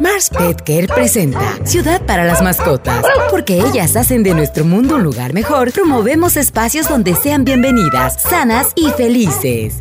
Mars Pet Care presenta Ciudad para las mascotas. Porque ellas hacen de nuestro mundo un lugar mejor, promovemos espacios donde sean bienvenidas, sanas y felices.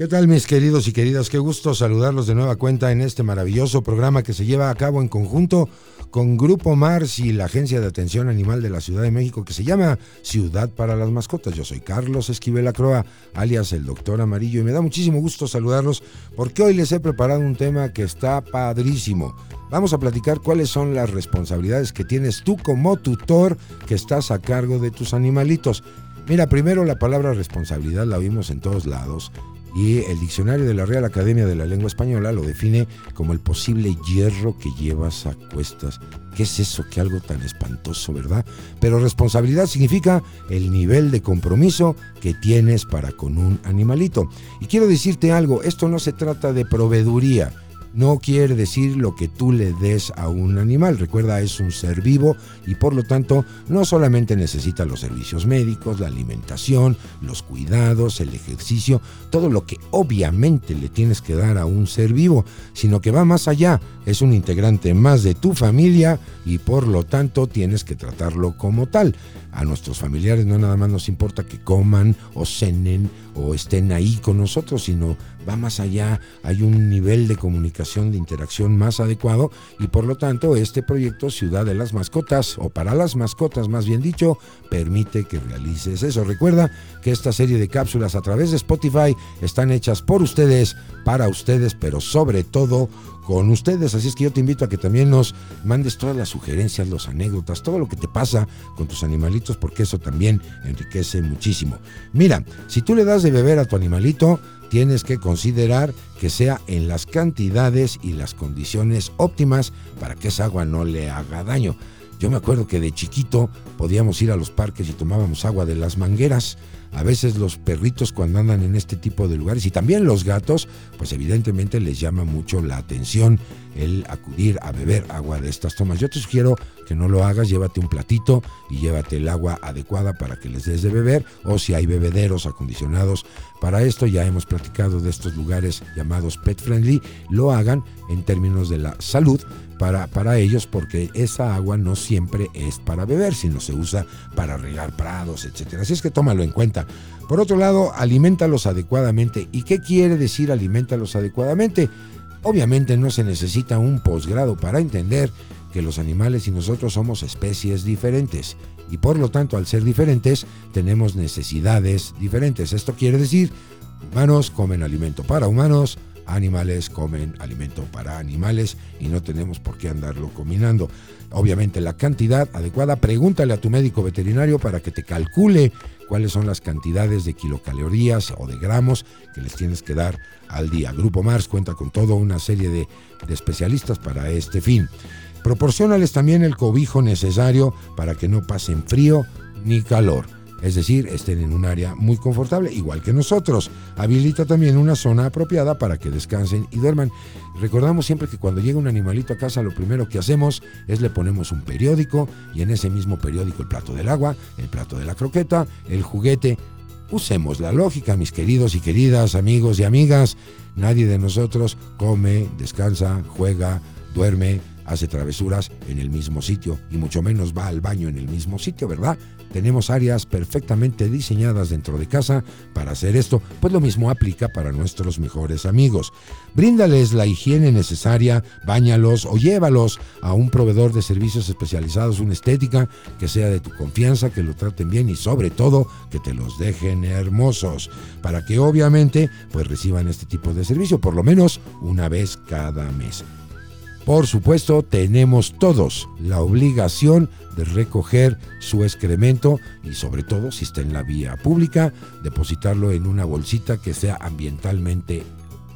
¿Qué tal mis queridos y queridas? Qué gusto saludarlos de nueva cuenta en este maravilloso programa que se lleva a cabo en conjunto con Grupo Mars y la Agencia de Atención Animal de la Ciudad de México que se llama Ciudad para las Mascotas. Yo soy Carlos Esquivel Acroa, alias el Doctor Amarillo, y me da muchísimo gusto saludarlos porque hoy les he preparado un tema que está padrísimo. Vamos a platicar cuáles son las responsabilidades que tienes tú como tutor que estás a cargo de tus animalitos. Mira, primero la palabra responsabilidad la vimos en todos lados y el diccionario de la Real Academia de la Lengua Española lo define como el posible hierro que llevas a cuestas. ¿Qué es eso? Que algo tan espantoso, ¿verdad? Pero responsabilidad significa el nivel de compromiso que tienes para con un animalito. Y quiero decirte algo, esto no se trata de proveeduría no quiere decir lo que tú le des a un animal. Recuerda, es un ser vivo y por lo tanto no solamente necesita los servicios médicos, la alimentación, los cuidados, el ejercicio, todo lo que obviamente le tienes que dar a un ser vivo, sino que va más allá. Es un integrante más de tu familia y por lo tanto tienes que tratarlo como tal. A nuestros familiares no nada más nos importa que coman o cenen o estén ahí con nosotros, sino más allá, hay un nivel de comunicación, de interacción más adecuado y por lo tanto este proyecto Ciudad de las Mascotas, o para las mascotas más bien dicho, permite que realices eso. Recuerda que esta serie de cápsulas a través de Spotify están hechas por ustedes, para ustedes, pero sobre todo con ustedes. Así es que yo te invito a que también nos mandes todas las sugerencias, las anécdotas, todo lo que te pasa con tus animalitos, porque eso también enriquece muchísimo. Mira, si tú le das de beber a tu animalito, tienes que considerar que sea en las cantidades y las condiciones óptimas para que esa agua no le haga daño. Yo me acuerdo que de chiquito podíamos ir a los parques y tomábamos agua de las mangueras a veces los perritos cuando andan en este tipo de lugares y también los gatos, pues evidentemente les llama mucho la atención el acudir a beber agua de estas tomas. Yo te sugiero que no lo hagas, llévate un platito y llévate el agua adecuada para que les des de beber o si hay bebederos acondicionados para esto, ya hemos platicado de estos lugares llamados pet friendly, lo hagan en términos de la salud para, para ellos porque esa agua no siempre es para beber, sino se usa para regar prados, etc. Así es que tómalo en cuenta. Por otro lado, alimentalos adecuadamente. ¿Y qué quiere decir alimentalos adecuadamente? Obviamente no se necesita un posgrado para entender que los animales y nosotros somos especies diferentes y por lo tanto al ser diferentes tenemos necesidades diferentes. Esto quiere decir, humanos comen alimento para humanos, animales comen alimento para animales y no tenemos por qué andarlo combinando. Obviamente la cantidad adecuada, pregúntale a tu médico veterinario para que te calcule cuáles son las cantidades de kilocalorías o de gramos que les tienes que dar al día. Grupo Mars cuenta con toda una serie de, de especialistas para este fin. Proporcionales también el cobijo necesario para que no pasen frío ni calor es decir, estén en un área muy confortable, igual que nosotros. Habilita también una zona apropiada para que descansen y duerman. Recordamos siempre que cuando llega un animalito a casa, lo primero que hacemos es le ponemos un periódico y en ese mismo periódico el plato del agua, el plato de la croqueta, el juguete. Usemos la lógica, mis queridos y queridas amigos y amigas. Nadie de nosotros come, descansa, juega, duerme, hace travesuras en el mismo sitio y mucho menos va al baño en el mismo sitio, ¿verdad? Tenemos áreas perfectamente diseñadas dentro de casa para hacer esto, pues lo mismo aplica para nuestros mejores amigos. Bríndales la higiene necesaria, báñalos o llévalos a un proveedor de servicios especializados, una estética que sea de tu confianza, que lo traten bien y sobre todo que te los dejen hermosos, para que obviamente pues reciban este tipo de servicio por lo menos una vez cada mes. Por supuesto, tenemos todos la obligación de recoger su excremento y sobre todo si está en la vía pública, depositarlo en una bolsita que sea ambientalmente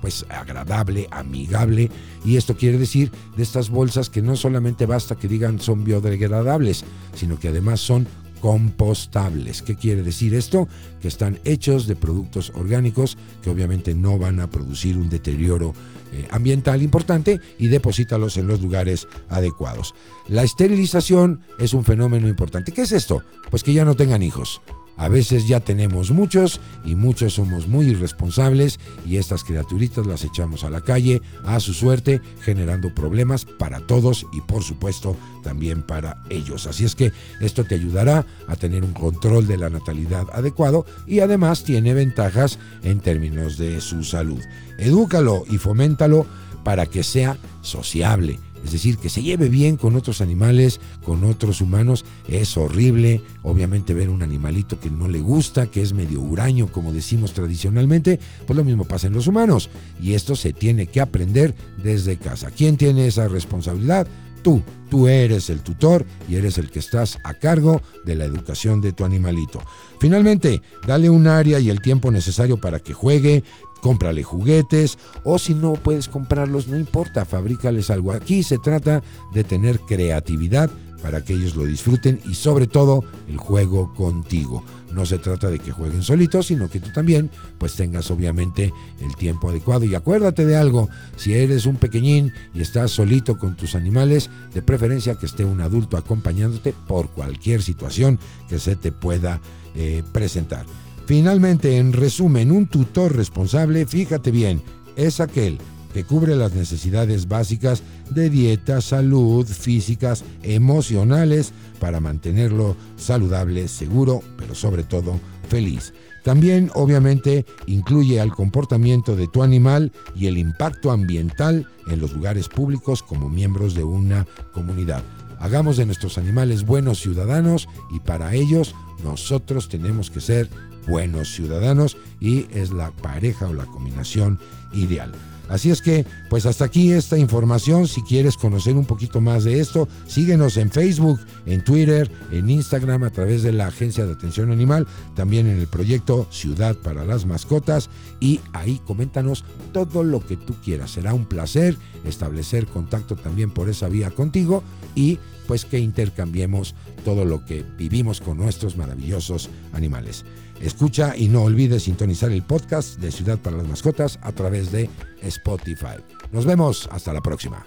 pues agradable, amigable. Y esto quiere decir de estas bolsas que no solamente basta que digan son biodegradables, sino que además son compostables. ¿Qué quiere decir esto? Que están hechos de productos orgánicos que obviamente no van a producir un deterioro eh, ambiental importante y deposítalos en los lugares adecuados. La esterilización es un fenómeno importante. ¿Qué es esto? Pues que ya no tengan hijos. A veces ya tenemos muchos y muchos somos muy irresponsables y estas criaturitas las echamos a la calle a su suerte generando problemas para todos y por supuesto también para ellos. Así es que esto te ayudará a tener un control de la natalidad adecuado y además tiene ventajas en términos de su salud. Edúcalo y foméntalo para que sea sociable es decir, que se lleve bien con otros animales, con otros humanos. Es horrible, obviamente, ver un animalito que no le gusta, que es medio huraño, como decimos tradicionalmente. Pues lo mismo pasa en los humanos. Y esto se tiene que aprender desde casa. ¿Quién tiene esa responsabilidad? Tú, tú eres el tutor y eres el que estás a cargo de la educación de tu animalito. Finalmente, dale un área y el tiempo necesario para que juegue, cómprale juguetes o si no puedes comprarlos, no importa, fabrícales algo. Aquí se trata de tener creatividad para que ellos lo disfruten y sobre todo el juego contigo. No se trata de que jueguen solitos, sino que tú también pues tengas obviamente el tiempo adecuado. Y acuérdate de algo, si eres un pequeñín y estás solito con tus animales, de preferencia que esté un adulto acompañándote por cualquier situación que se te pueda eh, presentar. Finalmente, en resumen, un tutor responsable, fíjate bien, es aquel que cubre las necesidades básicas de dieta, salud, físicas, emocionales, para mantenerlo saludable, seguro, pero sobre todo feliz. También, obviamente, incluye al comportamiento de tu animal y el impacto ambiental en los lugares públicos como miembros de una comunidad. Hagamos de nuestros animales buenos ciudadanos y para ellos nosotros tenemos que ser buenos ciudadanos y es la pareja o la combinación ideal. Así es que, pues hasta aquí esta información. Si quieres conocer un poquito más de esto, síguenos en Facebook, en Twitter, en Instagram a través de la Agencia de Atención Animal, también en el proyecto Ciudad para las Mascotas y ahí coméntanos todo lo que tú quieras. Será un placer establecer contacto también por esa vía contigo y pues que intercambiemos todo lo que vivimos con nuestros maravillosos animales. Escucha y no olvides sintonizar el podcast de Ciudad para las Mascotas a través de Spotify. Nos vemos, hasta la próxima.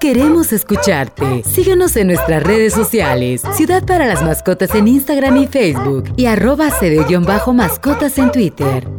Queremos escucharte. Síguenos en nuestras redes sociales. Ciudad para las Mascotas en Instagram y Facebook y arroba cd-mascotas en Twitter.